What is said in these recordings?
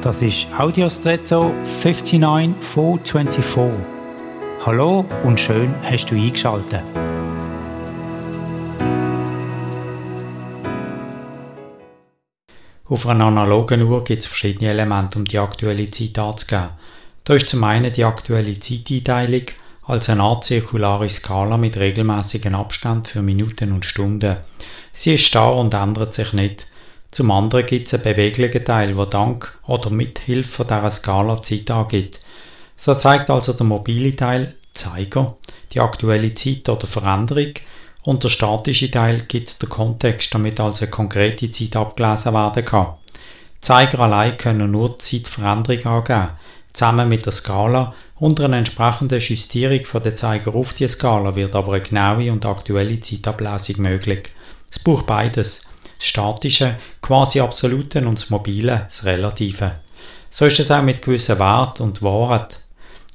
Das ist Audiostretto 59424. Hallo und schön hast du eingeschaltet. Auf einer analogen Uhr gibt es verschiedene Elemente, um die aktuelle Zeit anzugeben. Da ist zum einen die aktuelle Zeiteinteilung als eine Art zirkulare Skala mit regelmäßigen Abständen für Minuten und Stunden. Sie ist starr und ändert sich nicht. Zum anderen gibt es einen beweglichen Teil, der dank oder mit Hilfe dieser Skala Zeit angibt. So zeigt also der mobile Teil, Zeiger, die aktuelle Zeit oder Veränderung und der statische Teil gibt den Kontext, damit also eine konkrete Zeit abgelesen werden kann. Zeiger allein können nur die Zeitveränderung angeben. Zusammen mit der Skala und einer entsprechenden Justierung von der Zeiger auf die Skala wird aber eine genaue und aktuelle Zeitablesung möglich. Es braucht beides. Das Statische, quasi Absolute und das Mobile, das Relative. So ist es auch mit gewissen Wert und Wahrheit.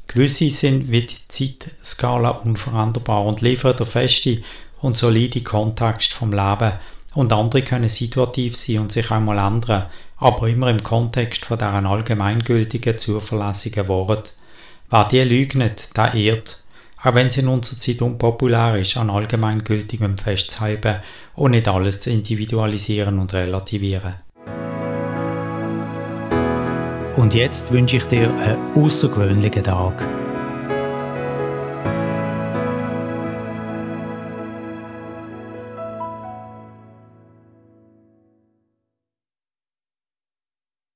Gewisse sind wie die Zeitskala unveränderbar und liefern der feste und solide Kontext vom Leben und andere können situativ sein und sich auch mal ändern, aber immer im Kontext von deren allgemeingültigen, zuverlässigen Wort. Wer die leugnet, der ehrt auch wenn es in unserer Zeit unpopulär ist, an allgemeingültigem festzuhalten und nicht alles zu individualisieren und relativieren. Und jetzt wünsche ich dir einen außergewöhnlichen Tag.